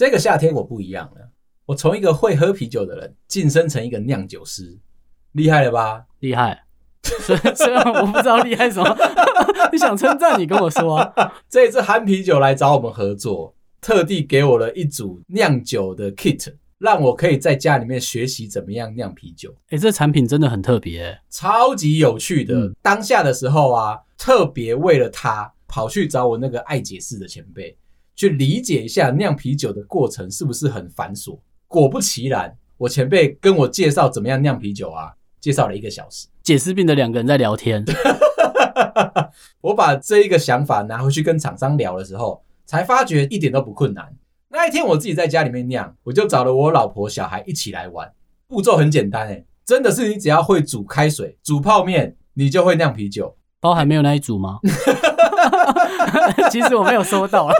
这个夏天我不一样了，我从一个会喝啤酒的人晋升成一个酿酒师，厉害了吧？厉害。虽虽然我不知道厉害什么，你想称赞你跟我说啊。这一次憨啤酒来找我们合作，特地给我了一组酿酒的 kit，让我可以在家里面学习怎么样酿啤酒。哎、欸，这产品真的很特别、欸，超级有趣的。嗯、当下的时候啊，特别为了他跑去找我那个爱解释的前辈，去理解一下酿啤酒的过程是不是很繁琐。果不其然，我前辈跟我介绍怎么样酿啤酒啊，介绍了一个小时。解释病的两个人在聊天，我把这一个想法拿回去跟厂商聊的时候，才发觉一点都不困难。那一天我自己在家里面酿，我就找了我老婆小孩一起来玩。步骤很简单诶，真的是你只要会煮开水、煮泡面，你就会酿啤酒。包还没有那一组吗？其实我没有收到啊。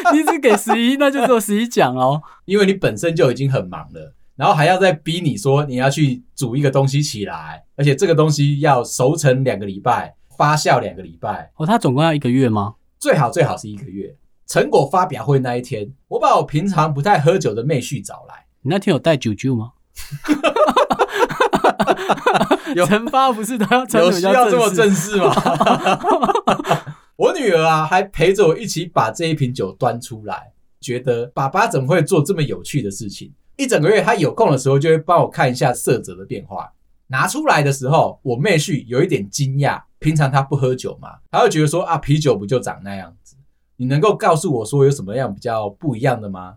你只给十一，那就只有十一讲哦，因为你本身就已经很忙了。然后还要再逼你说你要去煮一个东西起来，而且这个东西要熟成两个礼拜，发酵两个礼拜。哦，它总共要一个月吗？最好最好是一个月。成果发表会那一天，我把我平常不太喝酒的妹婿找来。你那天有带酒酒吗？有 成发不是都要有需要这么正式吗？我女儿啊，还陪着我一起把这一瓶酒端出来，觉得爸爸怎么会做这么有趣的事情？一整个月，他有空的时候就会帮我看一下色泽的变化。拿出来的时候，我妹婿有一点惊讶。平常他不喝酒嘛，他会觉得说啊，啤酒不就长那样子？你能够告诉我说有什么样比较不一样的吗？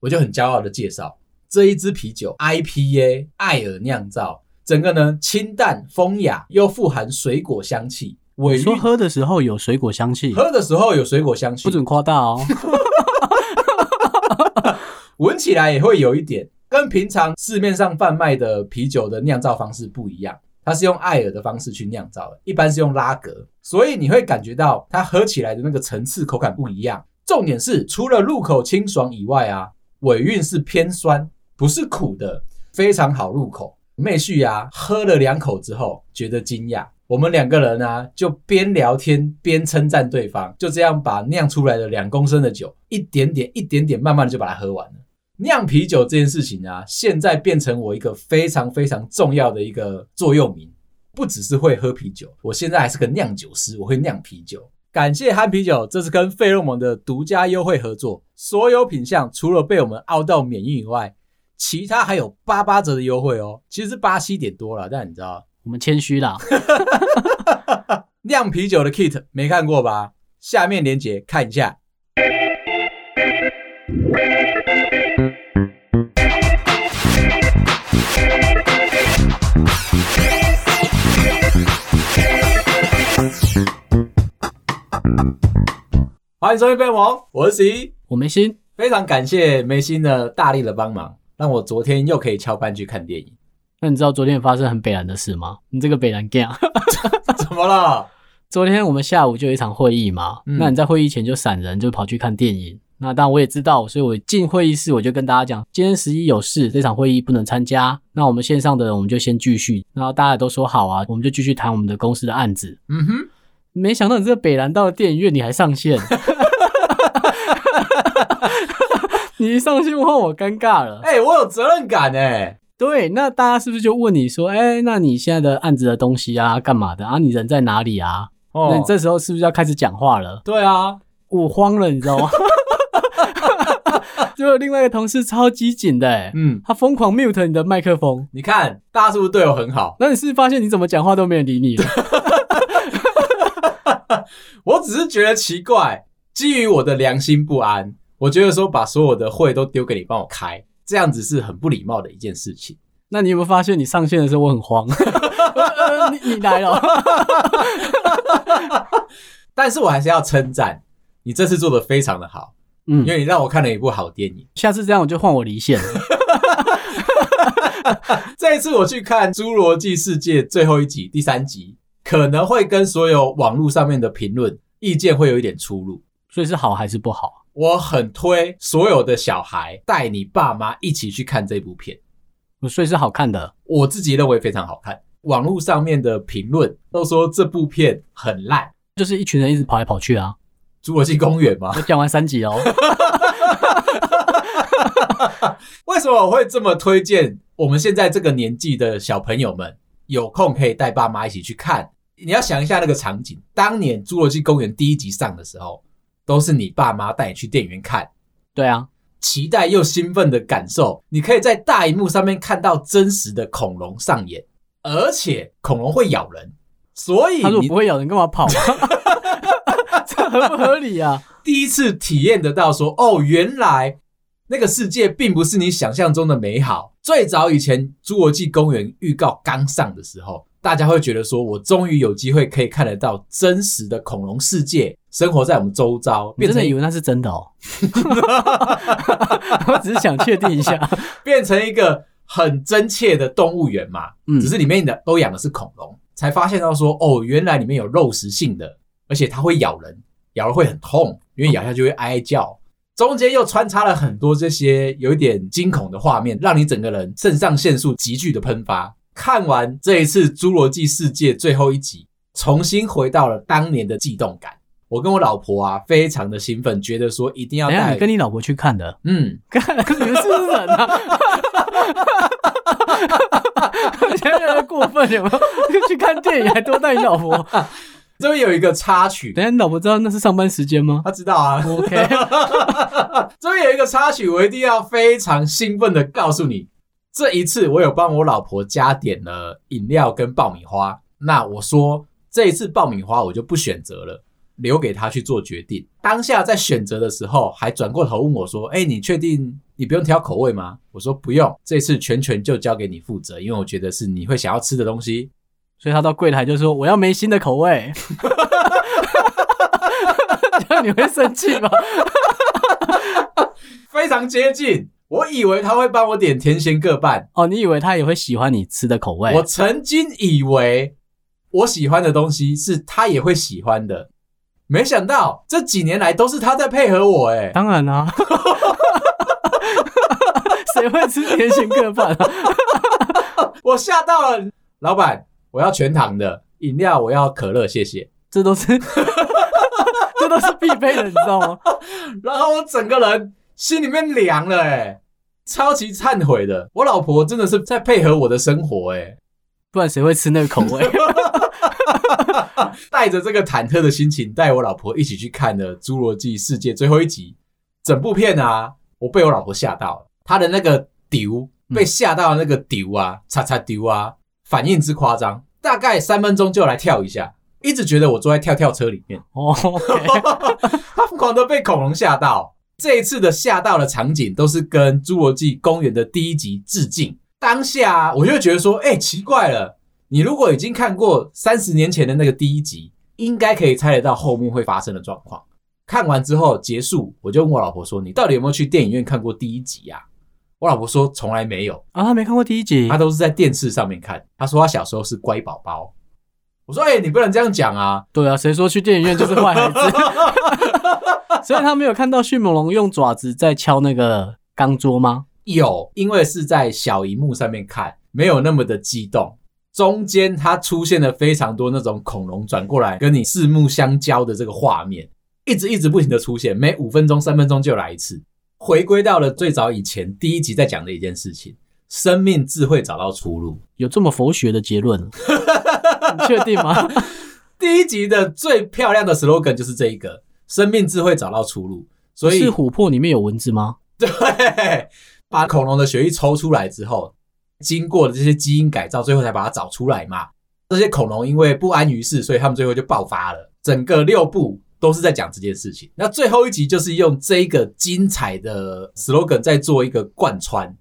我就很骄傲的介绍这一支啤酒，IPA 艾尔酿造，整个呢清淡风雅，又富含水果香气。我说喝的时候有水果香气，喝的时候有水果香气，不准夸大哦。闻起来也会有一点跟平常市面上贩卖的啤酒的酿造方式不一样，它是用艾尔的方式去酿造的，一般是用拉格，所以你会感觉到它喝起来的那个层次口感不一样。重点是除了入口清爽以外啊，尾韵是偏酸，不是苦的，非常好入口。妹婿啊，喝了两口之后觉得惊讶，我们两个人啊就边聊天边称赞对方，就这样把酿出来的两公升的酒一点点、一点点，慢慢的就把它喝完了。酿啤酒这件事情啊，现在变成我一个非常非常重要的一个座右铭。不只是会喝啤酒，我现在还是个酿酒师，我会酿啤酒。感谢憨啤酒，这是跟费洛蒙的独家优惠合作，所有品项除了被我们凹到免运以外，其他还有八八折的优惠哦。其实是八七点多了，但你知道，我们谦虚啦。酿啤酒的 kit 没看过吧？下面链接看一下。欢迎收听贝王，我是十一，我梅心，非常感谢梅心的大力的帮忙，让我昨天又可以翘班去看电影。那你知道昨天发生很北烂的事吗？你这个北烂 gay，怎么了？昨天我们下午就有一场会议嘛，嗯、那你在会议前就闪人，就跑去看电影。那当然我也知道，所以我进会议室我就跟大家讲，今天十一有事，这场会议不能参加。那我们线上的人我们就先继续，然后大家都说好啊，我们就继续谈我们的公司的案子。嗯哼。没想到你这个北兰到了电影院，你还上线，你一上线的话，我尴尬了。哎、欸，我有责任感哎。对，那大家是不是就问你说，哎、欸，那你现在的案子的东西啊，干嘛的啊？你人在哪里啊？哦，那你这时候是不是要开始讲话了？对啊，我慌了，你知道吗？就有另外一个同事超机警的，嗯，他疯狂 mute 你的麦克风。你看，大家是不是对我很好？那你是不是发现你怎么讲话都没人理你了？我只是觉得奇怪，基于我的良心不安，我觉得说把所有的会都丢给你帮我开，这样子是很不礼貌的一件事情。那你有没有发现，你上线的时候我很慌？呃、你你来了，但是我还是要称赞你这次做的非常的好，嗯，因为你让我看了一部好电影。下次这样我就换我离线了。这一次我去看《侏罗纪世界》最后一集第三集。可能会跟所有网络上面的评论意见会有一点出入，所以是好还是不好？我很推所有的小孩带你爸妈一起去看这部片，所以是好看的。我自己认为非常好看。网络上面的评论都说这部片很烂，就是一群人一直跑来跑去啊。侏罗纪公园吗？我讲完三集哦。为什么我会这么推荐我们现在这个年纪的小朋友们有空可以带爸妈一起去看？你要想一下那个场景，当年《侏罗纪公园》第一集上的时候，都是你爸妈带你去电影院看。对啊，期待又兴奋的感受，你可以在大荧幕上面看到真实的恐龙上演，而且恐龙会咬人，所以他说不会咬人，干嘛跑？这很不合理啊！第一次体验得到说，哦，原来那个世界并不是你想象中的美好。最早以前，《侏罗纪公园》预告刚上的时候，大家会觉得说，我终于有机会可以看得到真实的恐龙世界，生活在我们周遭。变成以为那是真的哦，我只是想确定一下，变成一个很真切的动物园嘛。嗯，只是里面的都养的是恐龙，才发现到说，哦，原来里面有肉食性的，而且它会咬人。咬了会很痛，因为咬下去会哀哀叫。中间又穿插了很多这些有一点惊恐的画面，让你整个人肾上腺素急剧的喷发。看完这一次《侏罗纪世界》最后一集，重新回到了当年的悸动感。我跟我老婆啊，非常的兴奋，觉得说一定要带你跟你老婆去看的。嗯，看，你们是不是人啊？现在有点过分，有没有？去看电影还多带你老婆。这边有一个插曲，等下你老婆知道那是上班时间吗？她知道啊。OK，这边有一个插曲，我一定要非常兴奋的告诉你，这一次我有帮我老婆加点了饮料跟爆米花。那我说这一次爆米花我就不选择了，留给她去做决定。当下在选择的时候，还转过头问我说：“哎，你确定你不用挑口味吗？”我说：“不用，这次全权就交给你负责，因为我觉得是你会想要吃的东西。”所以他到柜台就说：“我要没心的口味。”这样你会生气吗？非常接近。我以为他会帮我点甜咸各半。哦，你以为他也会喜欢你吃的口味？我曾经以为我喜欢的东西是他也会喜欢的，没想到这几年来都是他在配合我。哎，当然啦、啊，谁会吃甜咸各半啊？我吓到了，老板。我要全糖的饮料，我要可乐，谢谢。这都是，这都是必备的，你知道吗？然后我整个人心里面凉了，诶超级忏悔的。我老婆真的是在配合我的生活，诶不然谁会吃那个口味？带着这个忐忑的心情，带我老婆一起去看了《侏罗纪世界》最后一集。整部片啊，我被我老婆吓到了，她的那个丢被吓到的那个丢啊，叉叉丢啊。反应之夸张，大概三分钟就来跳一下，一直觉得我坐在跳跳车里面。哦，Okay. 他疯狂的被恐龙吓到。这一次的吓到的场景都是跟《侏罗纪公园》的第一集致敬。当下我就觉得说，哎、欸，奇怪了，你如果已经看过三十年前的那个第一集，应该可以猜得到后面会发生的状况。看完之后结束，我就问我老婆说：“你到底有没有去电影院看过第一集呀、啊？”我老婆说从来没有啊，她没看过第一集，他都是在电视上面看。她说她小时候是乖宝宝。我说哎、欸，你不能这样讲啊！对啊，谁说去电影院就是坏孩子？所以他没有看到迅猛龙用爪子在敲那个钢桌吗？有，因为是在小荧幕上面看，没有那么的激动。中间它出现了非常多那种恐龙转过来跟你四目相交的这个画面，一直一直不停的出现，每五分钟、三分钟就来一次。回归到了最早以前第一集在讲的一件事情：生命智慧找到出路。有这么佛学的结论？你确定吗？第一集的最漂亮的 slogan 就是这一个：生命智慧找到出路。所以是琥珀里面有蚊子吗？对，把恐龙的血液抽出来之后，经过了这些基因改造，最后才把它找出来嘛。这些恐龙因为不安于世，所以他们最后就爆发了。整个六部。都是在讲这件事情。那最后一集就是用这一个精彩的 slogan 在做一个贯穿。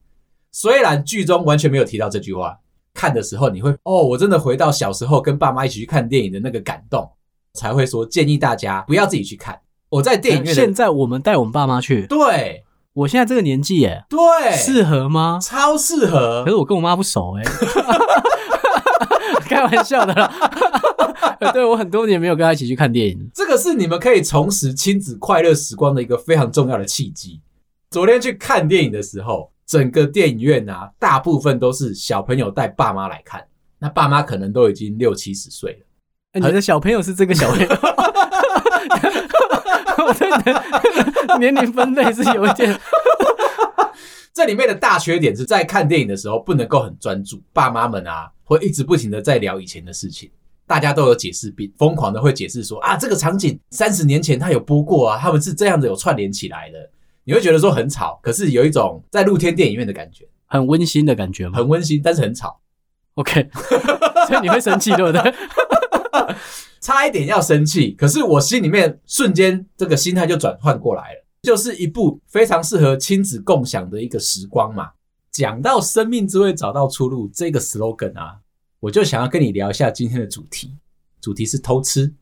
虽然剧中完全没有提到这句话，看的时候你会哦，我真的回到小时候跟爸妈一起去看电影的那个感动，才会说建议大家不要自己去看。我在电影院，现在我们带我们爸妈去。对，我现在这个年纪耶，对，适合吗？超适合。可是我跟我妈不熟哎，开玩笑的啦。对，我很多年没有跟他一起去看电影，这个是你们可以重拾亲子快乐时光的一个非常重要的契机。昨天去看电影的时候，整个电影院啊，大部分都是小朋友带爸妈来看，那爸妈可能都已经六七十岁了。你的小朋友是这个小朋友？我对你的年龄分类是有一点。这里面的大缺点是在看电影的时候不能够很专注，爸妈们啊会一直不停的在聊以前的事情，大家都有解释病，疯狂的会解释说啊这个场景三十年前他有播过啊，他们是这样子有串联起来的，你会觉得说很吵，可是有一种在露天电影院的感觉，很温馨的感觉吗？很温馨，但是很吵。OK，所以你会生气对不对？差一点要生气，可是我心里面瞬间这个心态就转换过来了。就是一部非常适合亲子共享的一个时光嘛。讲到生命之会找到出路这个 slogan 啊，我就想要跟你聊一下今天的主题。主题是偷吃。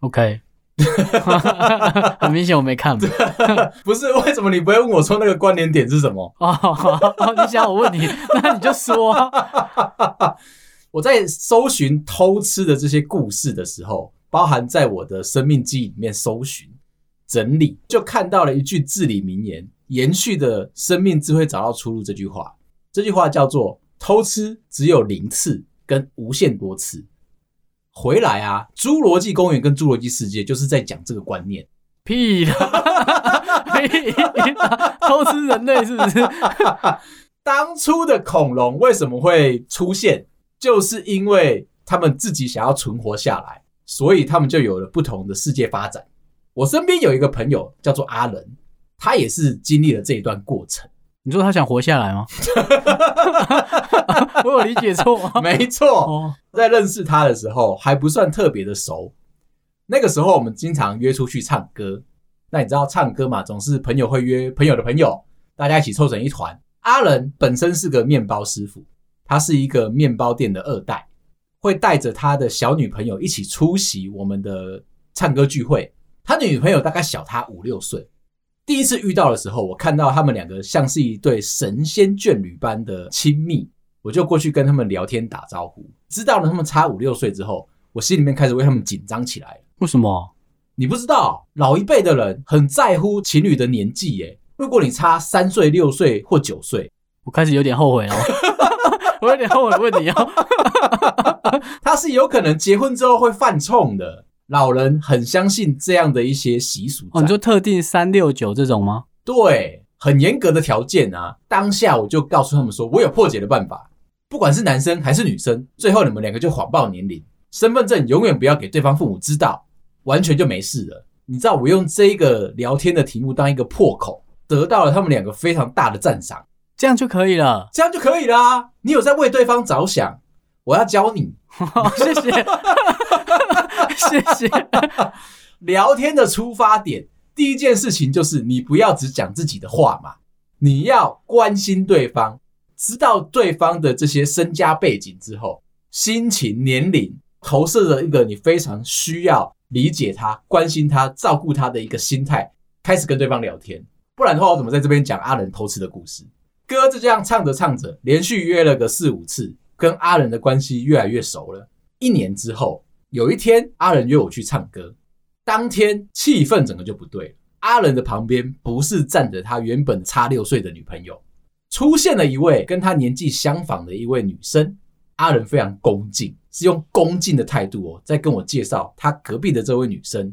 OK，很明显我没看。不是，为什么你不会问我说那个关联点是什么？哦，你想我问你，那你就说。我在搜寻偷吃的这些故事的时候，包含在我的生命记忆里面搜寻。整理就看到了一句至理名言，延续的生命智慧找到出路。这句话，这句话叫做“偷吃只有零次跟无限多次”。回来啊，《侏罗纪公园》跟《侏罗纪世界》就是在讲这个观念。屁啦，屁啦，偷吃人类是不是？当初的恐龙为什么会出现？就是因为他们自己想要存活下来，所以他们就有了不同的世界发展。我身边有一个朋友叫做阿伦，他也是经历了这一段过程。你说他想活下来吗？我有理解错吗？没错，在认识他的时候还不算特别的熟。那个时候我们经常约出去唱歌。那你知道唱歌嘛？总是朋友会约朋友的朋友，大家一起凑成一团。阿仁本身是个面包师傅，他是一个面包店的二代，会带着他的小女朋友一起出席我们的唱歌聚会。他的女朋友大概小他五六岁，第一次遇到的时候，我看到他们两个像是一对神仙眷侣般的亲密，我就过去跟他们聊天打招呼。知道了他们差五六岁之后，我心里面开始为他们紧张起来。为什么？你不知道，老一辈的人很在乎情侣的年纪耶。如果你差三岁、六岁或九岁，我开始有点后悔哦。我有点后悔问你哦，他是有可能结婚之后会犯冲的。老人很相信这样的一些习俗。哦，你说特定三六九这种吗？对，很严格的条件啊。当下我就告诉他们说，我有破解的办法。不管是男生还是女生，最后你们两个就谎报年龄，身份证永远不要给对方父母知道，完全就没事了。你知道我用这一个聊天的题目当一个破口，得到了他们两个非常大的赞赏。这样就可以了，这样就可以啦。你有在为对方着想，我要教你，谢谢。谢谢。聊天的出发点，第一件事情就是你不要只讲自己的话嘛，你要关心对方，知道对方的这些身家背景之后，心情、年龄，投射着一个你非常需要理解他、关心他、照顾他的一个心态，开始跟对方聊天。不然的话，我怎么在这边讲阿仁偷吃的故事？歌就这样唱着唱着，连续约了个四五次，跟阿仁的关系越来越熟了。一年之后。有一天，阿仁约我去唱歌。当天气氛整个就不对了。阿仁的旁边不是站着他原本差六岁的女朋友，出现了一位跟他年纪相仿的一位女生。阿仁非常恭敬，是用恭敬的态度哦，在跟我介绍他隔壁的这位女生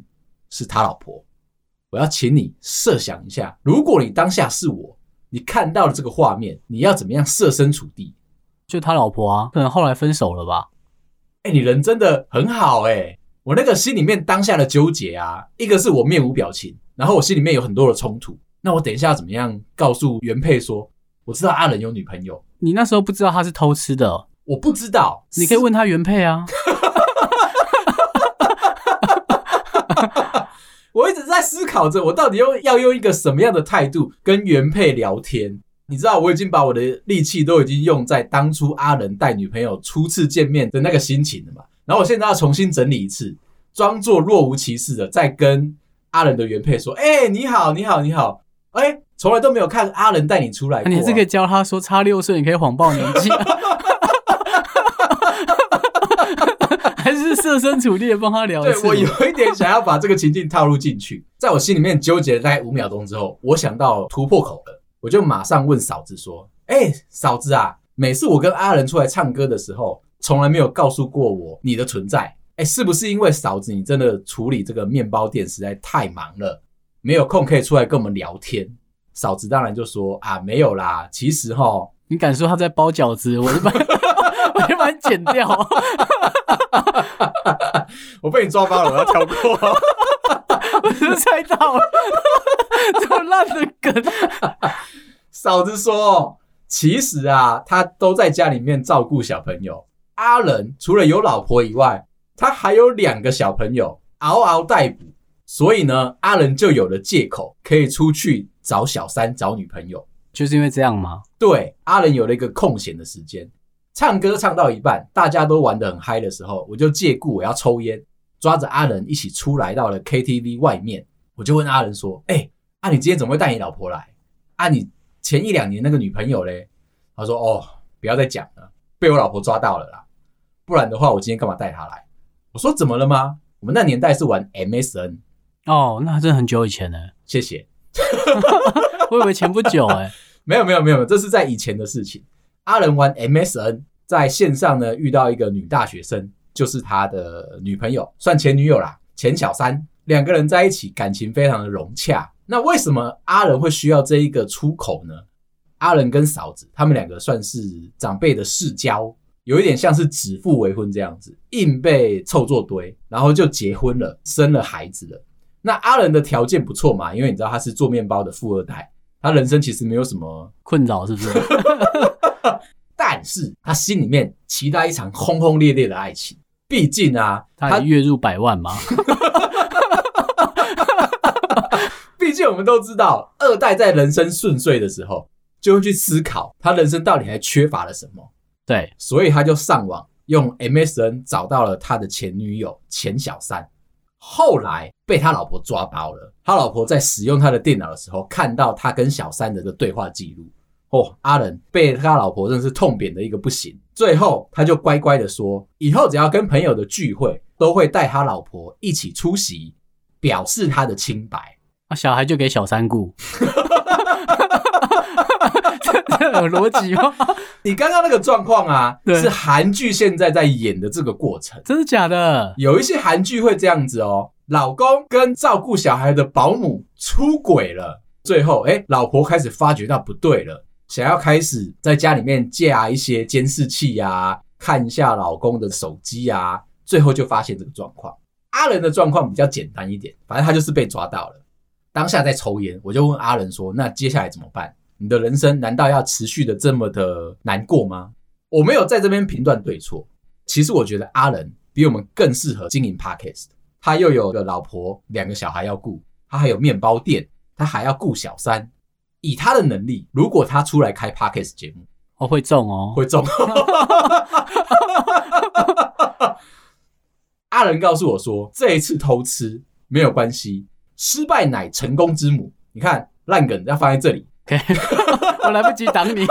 是他老婆。我要请你设想一下，如果你当下是我，你看到了这个画面，你要怎么样设身处地？就他老婆啊，可能后来分手了吧。哎、欸，你人真的很好哎、欸！我那个心里面当下的纠结啊，一个是我面无表情，然后我心里面有很多的冲突。那我等一下要怎么样告诉原配说，我知道阿伦有女朋友？你那时候不知道他是偷吃的？我不知道，你可以问他原配啊。我一直在思考着，我到底用要用一个什么样的态度跟原配聊天。你知道我已经把我的力气都已经用在当初阿仁带女朋友初次见面的那个心情了嘛？然后我现在要重新整理一次，装作若无其事的再跟阿仁的原配说：“哎、欸，你好，你好，你好，哎、欸，从来都没有看阿仁带你出来过、啊。你是可以教他说差六岁，你可以谎报年纪，还是设身处地的帮他聊？对，我有一点想要把这个情境套入进去，在我心里面纠结了大概五秒钟之后，我想到突破口了。我就马上问嫂子说：“哎，嫂子啊，每次我跟阿仁出来唱歌的时候，从来没有告诉过我你的存在。哎，是不是因为嫂子你真的处理这个面包店实在太忙了，没有空可以出来跟我们聊天？嫂子当然就说啊，没有啦，其实哈，你敢说他在包饺子，我就把 我就把你剪掉。我被你抓包了，我要跳过。我 是猜到了，这么烂的梗。嫂子说，其实啊，他都在家里面照顾小朋友。阿仁除了有老婆以外，他还有两个小朋友，嗷嗷待哺。所以呢，阿仁就有了借口可以出去找小三、找女朋友，就是因为这样吗？对，阿仁有了一个空闲的时间，唱歌唱到一半，大家都玩得很嗨的时候，我就借故我要抽烟，抓着阿仁一起出来到了 KTV 外面，我就问阿仁说：“哎、欸，啊，你今天怎么会带你老婆来？啊，你前一两年那个女朋友嘞？”他说：“哦，不要再讲了，被我老婆抓到了啦，不然的话，我今天干嘛带她来？”我说：“怎么了吗？我们那年代是玩 MSN。”哦，那真的很久以前呢。谢谢，我以为前不久哎，没有没有没有，这是在以前的事情。阿仁玩 MSN，在线上呢遇到一个女大学生，就是他的女朋友，算前女友啦，前小三。两个人在一起，感情非常的融洽。那为什么阿仁会需要这一个出口呢？阿仁跟嫂子他们两个算是长辈的世交，有一点像是指腹为婚这样子，硬被凑作堆，然后就结婚了，生了孩子了。那阿仁的条件不错嘛，因为你知道他是做面包的富二代，他人生其实没有什么困扰，是不是？但是他心里面期待一场轰轰烈烈的爱情，毕竟啊，他月入百万嘛。毕竟我们都知道，二代在人生顺遂的时候，就会去思考他人生到底还缺乏了什么。对，所以他就上网用 MSN 找到了他的前女友前小三。后来被他老婆抓包了。他老婆在使用他的电脑的时候，看到他跟小三的这个对话记录。哦，阿仁被他老婆真的是痛扁的一个不行。最后他就乖乖的说，以后只要跟朋友的聚会，都会带他老婆一起出席，表示他的清白。啊，小孩就给小三顾。这有逻辑吗？你刚刚那个状况啊，是韩剧现在在演的这个过程，真的假的？有一些韩剧会这样子哦，老公跟照顾小孩的保姆出轨了，最后哎，老婆开始发觉到不对了，想要开始在家里面架一些监视器啊，看一下老公的手机啊，最后就发现这个状况。阿仁的状况比较简单一点，反正他就是被抓到了，当下在抽烟，我就问阿仁说：“那接下来怎么办？”你的人生难道要持续的这么的难过吗？我没有在这边评断对错。其实我觉得阿仁比我们更适合经营 Podcast。他又有个老婆，两个小孩要顾，他还有面包店，他还要顾小三。以他的能力，如果他出来开 Podcast 节目，哦，会中哦，会中。阿伦告诉我说，这一次偷吃没有关系，失败乃成功之母。你看烂梗要放在这里。Okay. 我来不及挡你。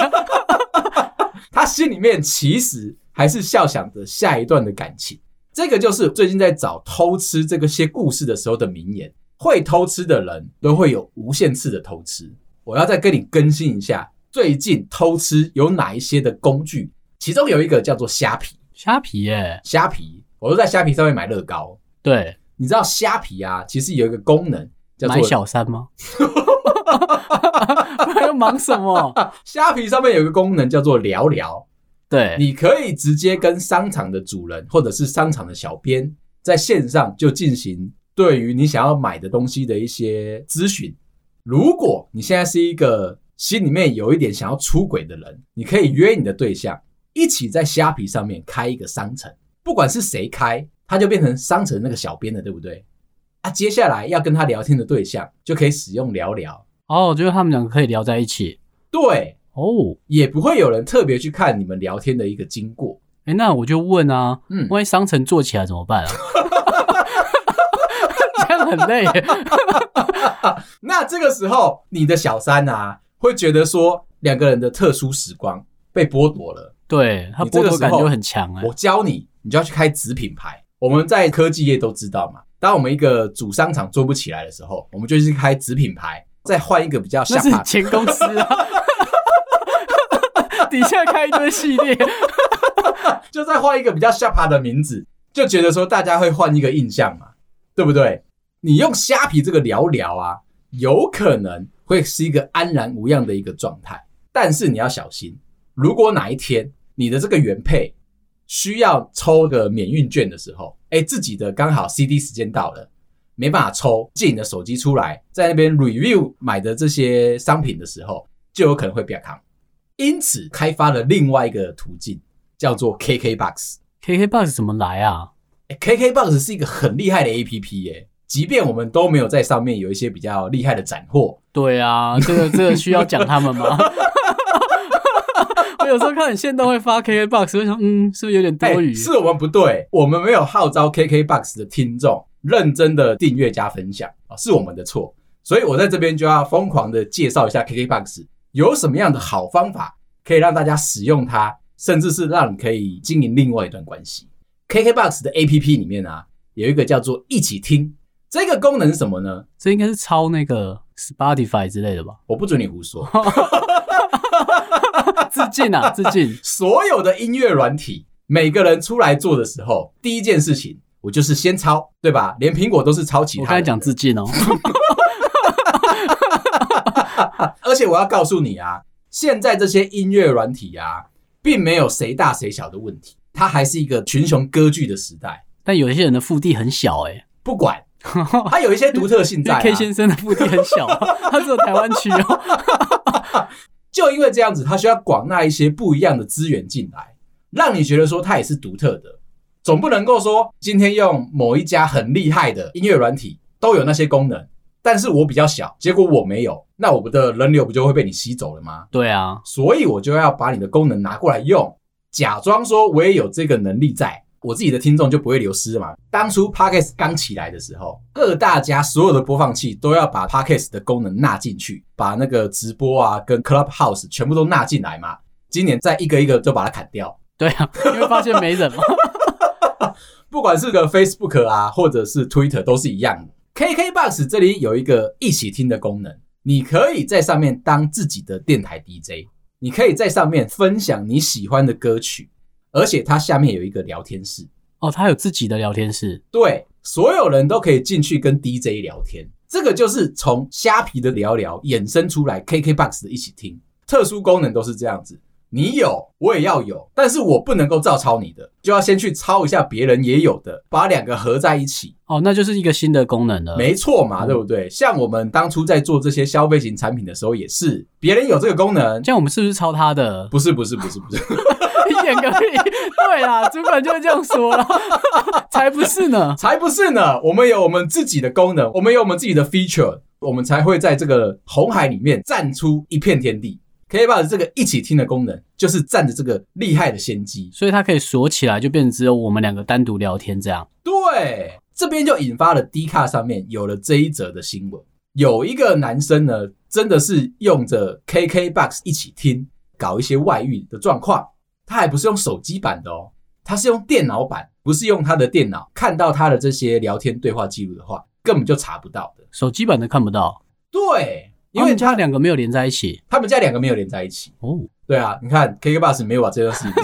他心里面其实还是笑想着下一段的感情。这个就是最近在找偷吃这个些故事的时候的名言。会偷吃的人都会有无限次的偷吃。我要再跟你更新一下，最近偷吃有哪一些的工具？其中有一个叫做虾皮。虾皮耶，虾皮，我都在虾皮上面买乐高。对，你知道虾皮啊，其实有一个功能叫做买小三吗？还 要忙什么？虾皮上面有一个功能叫做聊聊，对，你可以直接跟商场的主人或者是商场的小编在线上就进行对于你想要买的东西的一些咨询。如果你现在是一个心里面有一点想要出轨的人，你可以约你的对象一起在虾皮上面开一个商城，不管是谁开，他就变成商城那个小编了，对不对？啊，接下来要跟他聊天的对象就可以使用聊聊。哦，我觉得他们两个可以聊在一起。对，哦，也不会有人特别去看你们聊天的一个经过。哎，那我就问啊，嗯，万一商城做起来怎么办啊？很累。那这个时候，你的小三啊，会觉得说两个人的特殊时光被剥夺了。对，他剥夺感就很强啊。我教你，你就要去开子品牌。我们在科技业都知道嘛，当我们一个主商场做不起来的时候，我们就去开子品牌。再换一个比较下，那是前公司啊，底下开一堆系列，就再换一个比较下趴的名字，就觉得说大家会换一个印象嘛，对不对？你用虾皮这个聊聊啊，有可能会是一个安然无恙的一个状态。但是你要小心，如果哪一天你的这个原配需要抽个免运券的时候，哎，自己的刚好 CD 时间到了，没办法抽，借你的手机出来，在那边 review 买的这些商品的时候，就有可能会变康。因此，开发了另外一个途径，叫做 KKBOX。KKBOX 怎么来啊？KKBOX 是一个很厉害的 APP 耶，即便我们都没有在上面有一些比较厉害的斩获。对啊，这个这个需要讲他们吗？我有时候看你限动会发 KKBOX，我想，嗯，是不是有点多余？欸，是我们不对，我们没有号召 KKBOX 的听众认真的订阅加分享啊，是我们的错。所以我在这边就要疯狂的介绍一下 KKBOX 有什么样的好方法，可以让大家使用它。甚至是让你可以经营另外一段关系。KKBOX 的 APP 里面啊，有一个叫做“一起听”这个功能是什么呢？这应该是抄那个 Spotify 之类的吧？我不准你胡说，致敬啊，致敬！所有的音乐软体，每个人出来做的时候，第一件事情我就是先抄，对吧？连苹果都是抄其他的。我刚才讲致敬哦，而且我要告诉你啊，现在这些音乐软体啊。并没有谁大谁小的问题，它还是一个群雄割据的时代。但有一些人的腹地很小，欸，哎，不管，它有一些独特性在，啊。K 先生的腹地很小，他只有台湾区哦。就因为这样子，他需要广纳一些不一样的资源进来，让你觉得说它也是独特的。总不能够说今天用某一家很厉害的音乐软体都有那些功能。但是我比较小，结果我没有，那我们的人流不就会被你吸走了吗？对啊，所以我就要把你的功能拿过来用，假装说我也有这个能力在，我自己的听众就不会流失嘛。当初 Podcast 刚起来的时候，各大家所有的播放器都要把 Podcast 的功能纳进去，把那个直播啊跟 Clubhouse 全部都纳进来嘛。今年再一个一个就把它砍掉。对啊，因为发现没人嘛。不管是个 Facebook 啊，或者是 Twitter 都是一样的。KKBOX 这里有一个一起听的功能，你可以在上面当自己的电台 DJ，你可以在上面分享你喜欢的歌曲，而且它下面有一个聊天室哦，它有自己的聊天室，对，所有人都可以进去跟 DJ 聊天，这个就是从虾皮的聊聊衍生出来 KKBOX 的一起听，特殊功能都是这样子。你有，我也要有，但是我不能够照抄你的，就要先去抄一下别人也有的，把两个合在一起。哦，那就是一个新的功能了。没错嘛，对不对？像我们当初在做这些消费型产品的时候，也是别人有这个功能，像我们是不是抄他的？不是，不是，不是，不是。一点个屁！对啦，主管就会这样说了，才不是呢，才不是呢。我们有我们自己的功能，我们有我们自己的 feature，我们才会在这个红海里面站出一片天地。KKBOX 这个一起听的功能，就是占着这个厉害的先机，所以它可以锁起来，就变成只有我们两个单独聊天这样。对，这边就引发了 D 卡上面有了这一则的新闻，有一个男生呢，真的是用着 KKBOX 一起听，搞一些外遇的状况。他还不是用手机版的哦，他是用电脑版，不是用他的电脑看到他的这些聊天对话记录的话，根本就查不到的。手机版的看不到。对。因为他两个没有连在一起，他们家两个没有连在一起。哦，对啊，你看 KKBOX 没有把这件事情。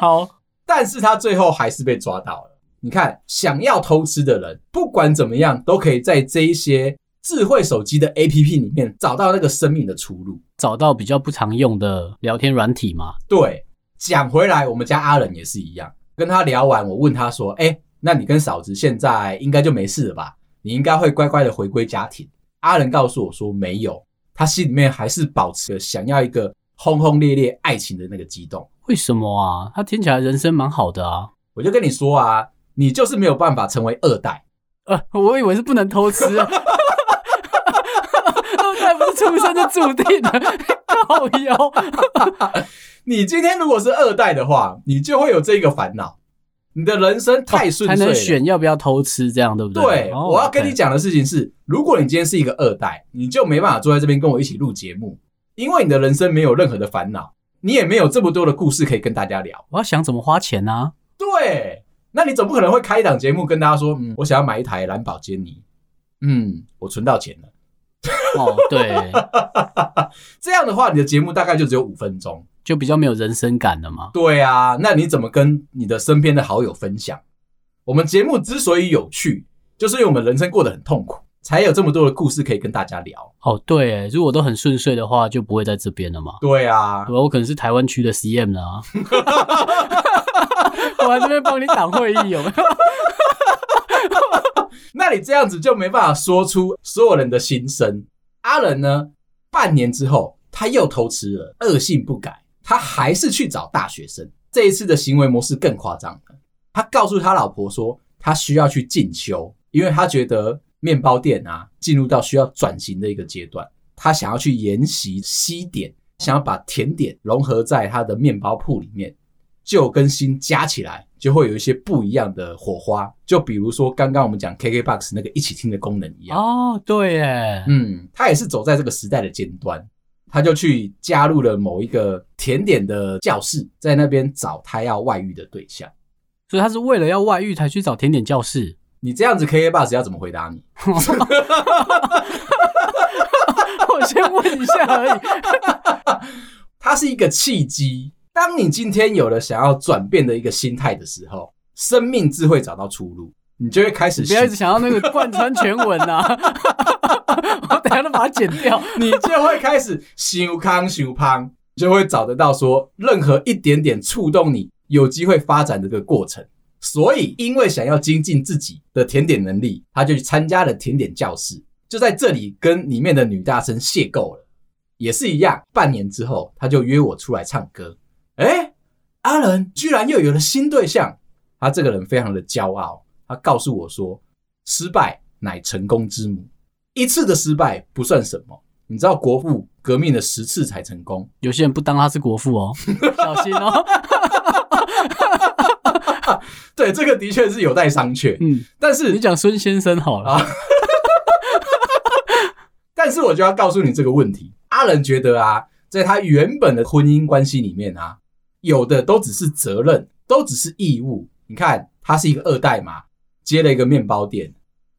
好，但是他最后还是被抓到了。你看，想要偷吃的人，不管怎么样，都可以在这一些智慧手机的 APP 里面找到那个生命的出路，找到比较不常用的聊天软体嘛。对，讲回来，我们家阿仁也是一样，跟他聊完，我问他说：“哎，那你跟嫂子现在应该就没事了吧？”你应该会乖乖的回归家庭。阿仁告诉我说，没有，他心里面还是保持着想要一个轰轰烈烈爱情的那个激动。为什么啊？他听起来人生蛮好的啊。我就跟你说啊，你就是没有办法成为二代。呃，我以为是不能偷吃啊。出生就注定的，靠腰。你今天如果是二代的话，你就会有这个烦恼。你的人生太顺遂了，才能选要不要偷吃，这样对不对？对，我要跟你讲的事情是，如果你今天是一个二代，你就没办法坐在这边跟我一起录节目，因为你的人生没有任何的烦恼，你也没有这么多的故事可以跟大家聊。我要想怎么花钱呢？对，那你总不可能会开一档节目跟大家说，嗯，我想要买一台蓝宝坚尼，嗯，我存到钱了。哦，对，这样的话，你的节目大概就只有五分钟。就比较没有人生感了嘛？对啊，那你怎么跟你的身边的好友分享？我们节目之所以有趣，就是因为我们人生过得很痛苦，才有这么多的故事可以跟大家聊。哦，对，如果都很顺遂的话，就不会在这边了嘛。对啊，我可能是台湾区的 CM 呢、啊，我来这边帮你挡会议有没有？那你这样子就没办法说出所有人的心声。阿仁呢，半年之后他又偷吃了，恶性不改，他还是去找大学生。这一次的行为模式更夸张了，他告诉他老婆说，他需要去进修，因为他觉得面包店啊进入到需要转型的一个阶段，他想要去研习西点，想要把甜点融合在他的面包铺里面，旧跟新加起来就会有一些不一样的火花。就比如说刚刚我们讲 KKBOX 那个一起听的功能一样。哦，对耶，嗯，他也是走在这个时代的尖端。他就去加入了某一个甜点的教室，在那边找他要外遇的对象，所以他是为了要外遇才去找甜点教室。你这样子，KKBOX 要怎么回答你？我先问一下而已。它是一个契机，当你今天有了想要转变的一个心态的时候，生命自会找到出路。你就会开始，不要一直想要那个贯穿全文呐、啊，我等下都把它剪掉。你就会开始想康想胖，就会找得到说任何一点点触动你有机会发展的这个过程。所以，因为想要精进自己的甜点能力，他就去参加了甜点教室，就在这里跟里面的女大生邂逅了。也是一样，半年之后，他就约我出来唱歌。诶，阿伦居然又有了新对象，他这个人非常的骄傲。他告诉我说：“失败乃成功之母，一次的失败不算什么。你知道国父革命了十次才成功，有些人不当他是国父哦，小心哦。”对，这个的确是有待商榷。嗯，但是你讲孙先生好了。啊、但是我就要告诉你这个问题：阿仁觉得啊，在他原本的婚姻关系里面啊，有的都只是责任，都只是义务。你看，他是一个二代嘛。接了一个面包店，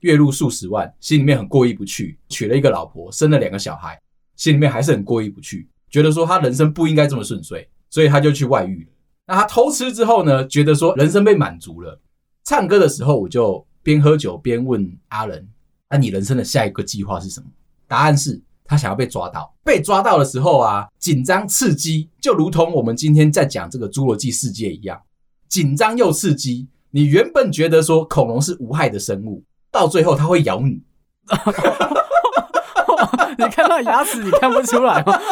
月入数十万，心里面很过意不去。娶了一个老婆，生了两个小孩，心里面还是很过意不去，觉得说他人生不应该这么顺遂，所以他就去外遇了。那他偷吃之后呢，觉得说人生被满足了。唱歌的时候，我就边喝酒边问阿仁：“那你人生的下一个计划是什么？”答案是他想要被抓到。被抓到的时候啊，紧张刺激，就如同我们今天在讲这个侏罗纪世界一样，紧张又刺激。你原本觉得说恐龙是无害的生物，到最后它会咬你。你看到牙齿，你看不出来吗？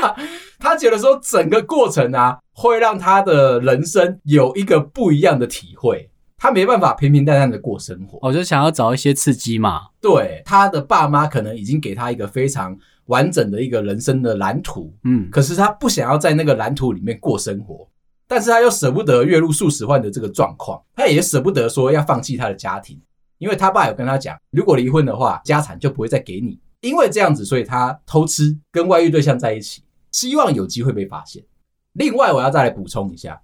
他觉得说整个过程啊，会让他的人生有一个不一样的体会。他没办法平平淡淡的过生活，我就想要找一些刺激嘛。对，他的爸妈可能已经给他一个非常完整的一个人生的蓝图，嗯，可是他不想要在那个蓝图里面过生活。但是他又舍不得月入数十万的这个状况，他也舍不得说要放弃他的家庭，因为他爸有跟他讲，如果离婚的话，家产就不会再给你。因为这样子，所以他偷吃，跟外遇对象在一起，希望有机会被发现。另外，我要再来补充一下，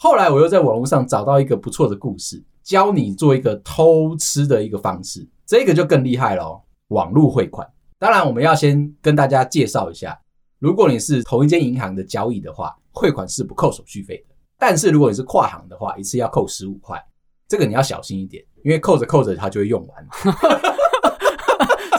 后来我又在网络上找到一个不错的故事，教你做一个偷吃的一个方式，这个就更厉害了，网络汇款。当然，我们要先跟大家介绍一下，如果你是同一间银行的交易的话。汇款是不扣手续费的，但是如果你是跨行的话，一次要扣十五块，这个你要小心一点，因为扣着扣着它就会用完。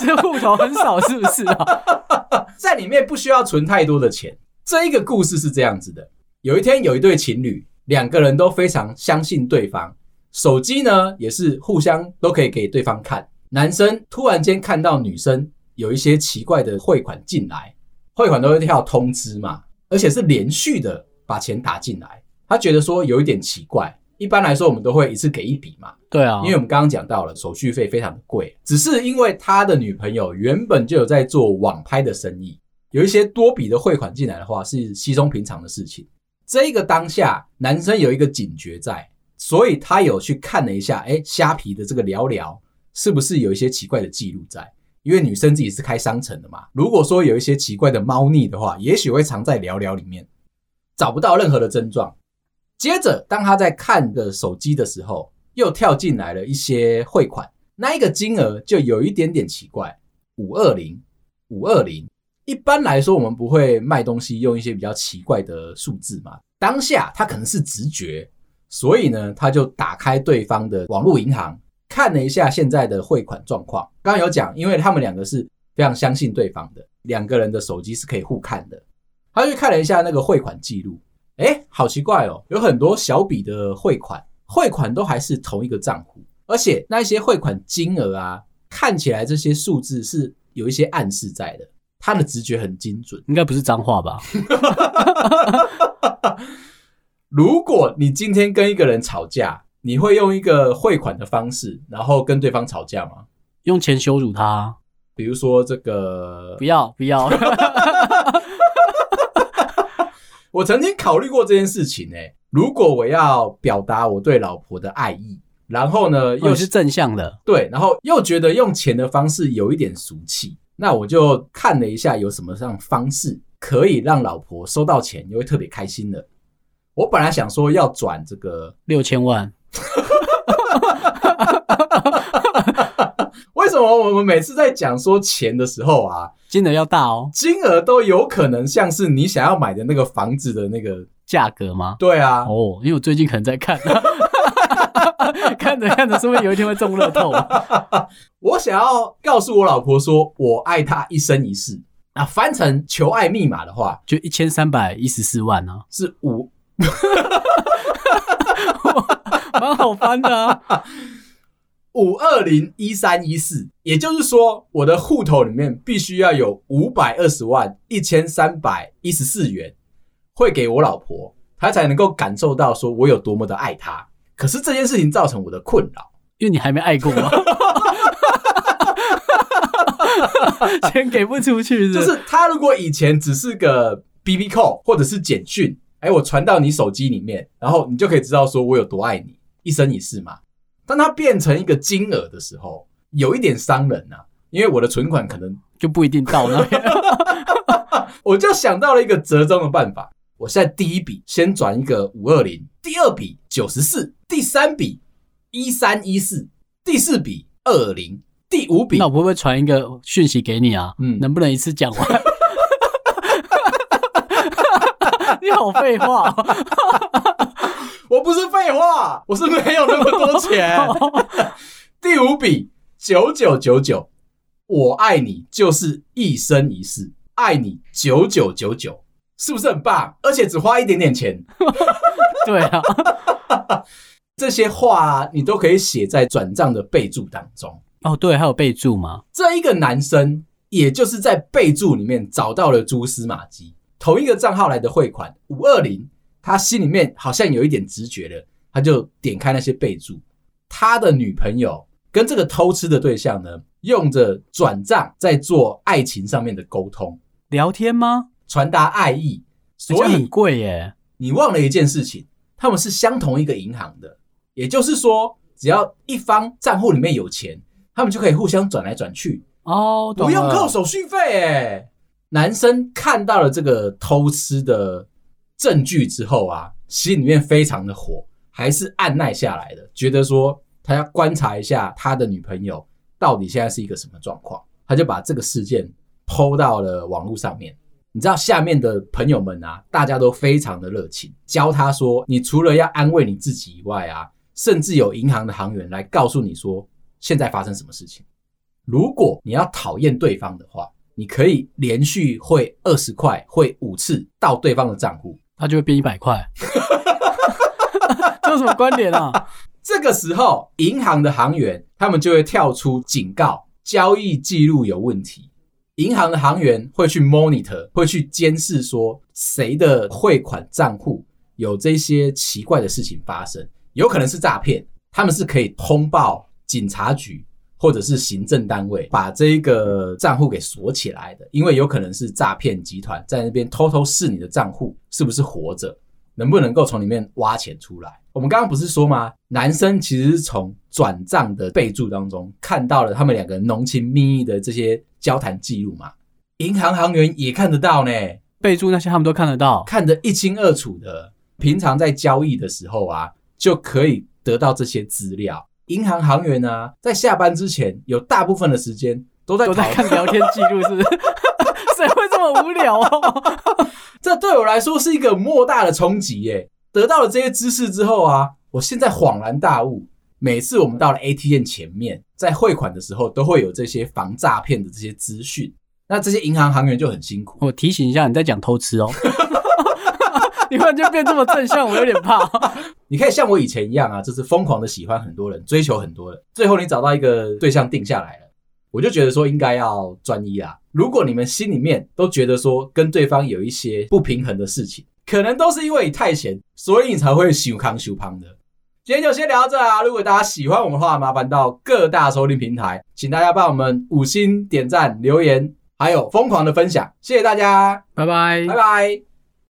这户头很少是不是啊？在里面不需要存太多的钱。这一个故事是这样子的：有一天有一对情侣，两个人都非常相信对方，手机呢也是互相都可以给对方看。男生突然间看到女生有一些奇怪的汇款进来，汇款都会跳通知嘛。而且是连续的把钱打进来，他觉得说有一点奇怪。一般来说，我们都会一次给一笔嘛。对啊，因为我们刚刚讲到了手续费非常的贵。只是因为他的女朋友原本就有在做网拍的生意，有一些多笔的汇款进来的话是稀松平常的事情。这个当下，男生有一个警觉在，所以他有去看了一下，哎，虾皮的这个聊聊是不是有一些奇怪的记录在？因为女生自己是开商城的嘛，如果说有一些奇怪的猫腻的话，也许会藏在聊聊里面，找不到任何的症状。接着，当他在看个手机的时候，又跳进来了一些汇款，那一个金额就有一点点奇怪，五二零五二零。一般来说，我们不会卖东西用一些比较奇怪的数字嘛。当下他可能是直觉，所以呢，他就打开对方的网络银行，看了一下现在的汇款状况。刚刚有讲，因为他们两个是非常相信对方的，两个人的手机是可以互看的。他就看了一下那个汇款记录，诶，好奇怪哦，有很多小笔的汇款，汇款都还是同一个账户，而且那些汇款金额啊，看起来这些数字是有一些暗示在的。他的直觉很精准，应该不是脏话吧？如果你今天跟一个人吵架，你会用一个汇款的方式，然后跟对方吵架吗？用钱羞辱他，比如说这个，不要不要。我曾经考虑过这件事情，欸，如果我要表达我对老婆的爱意，然后呢又是正向的，对，然后又觉得用钱的方式有一点俗气。那我就看了一下有什么样方式可以让老婆收到钱又会特别开心的。我本来想说要转这个六千万，为什么我们每次在讲说钱的时候啊，金额要大哦，金额都有可能像是你想要买的那个房子的那个价格吗？对啊，哦，因为我最近可能在看。看着看着，说不定有一天会中乐透。我想要告诉我老婆说，我爱她一生一世。那翻成求爱密码的话，就一千三百一十四万呢、啊，是五，蛮好翻的啊。五二零一三一四，也就是说，我的户头里面必须要有五百二十万一千三百一十四元汇给我老婆，她才能够感受到说我有多么的爱她。可是这件事情造成我的困扰，因为你还没爱过吗？钱给不出去是不是？就是他如果以前只是个 BB call 或者是简讯，哎，我传到你手机里面，然后你就可以知道说我有多爱你，一生一世嘛。当它变成一个金额的时候，有一点伤人啊，因为我的存款可能就不一定到那边。我就想到了一个折中的办法。我现在第一笔先转一个五二零，第二笔九十四，第三笔一三一四，第四笔二零，第五笔。那我会不会传一个讯息给你啊？嗯，能不能一次讲完？你好废话哦！我不是废话，我是没有那么多钱。第五笔九九九九，我爱你就是一生一世，爱你九九九九。是不是很棒？而且只花一点点钱。对啊，这些话啊，你都可以写在转账的备注当中。哦，对，还有备注吗？这一个男生，也就是在备注里面找到了蛛丝马迹，同一个账号来的汇款五二零，他心里面好像有一点直觉了，他就点开那些备注。他的女朋友跟这个偷吃的对象呢，用着转账在做爱情上面的沟通，聊天吗？传达爱意，所以很贵耶。你忘了一件事情，他们是相同一个银行的，也就是说，只要一方账户里面有钱，他们就可以互相转来转去哦，不用扣手续费。哎，男生看到了这个偷吃的证据之后啊，心里面非常的火，还是按耐下来的，觉得说他要观察一下他的女朋友到底现在是一个什么状况，他就把这个事件 PO 到了网络上面。你知道下面的朋友们啊，大家都非常的热情，教他说，你除了要安慰你自己以外啊，甚至有银行的行员来告诉你说，现在发生什么事情。如果你要讨厌对方的话，你可以连续汇二十块，汇五次到对方的账户，他就会变一百块。这有什么关联啊？这个时候，银行的行员他们就会跳出警告，交易记录有问题。银行的行员会去 monitor，会去监视，说谁的汇款账户有这些奇怪的事情发生，有可能是诈骗，他们是可以通报警察局或者是行政单位，把这个账户给锁起来的，因为有可能是诈骗集团在那边偷偷试你的账户是不是活着，能不能够从里面挖钱出来。我们刚刚不是说吗？男生其实是从转账的备注当中看到了他们两个浓情蜜意的这些交谈记录嘛。银行行员也看得到呢，备注那些他们都看得到，看得一清二楚的。平常在交易的时候啊，就可以得到这些资料。银行行员呢、啊，在下班之前有大部分的时间都在都在看聊天记录，是不是？谁会这么无聊哦？这对我来说是一个莫大的冲击耶。得到了这些知识之后啊，我现在恍然大悟，每次我们到了 ATM 前面，在汇款的时候，都会有这些防诈骗的这些资讯。那这些银行行员就很辛苦。我提醒一下，你在讲偷吃哦。你突然就变这么正向，我有点怕。你可以像我以前一样啊，就是疯狂的喜欢很多人，追求很多人，最后你找到一个对象定下来了，我就觉得说应该要专一啊。如果你们心里面都觉得说跟对方有一些不平衡的事情，可能都是因为你太闲，所以你才会修康修胖的。今天就先聊到这啊！如果大家喜欢我们的话，麻烦到各大收听平台，请大家帮我们五星点赞、留言，还有疯狂的分享，谢谢大家，拜拜，拜拜。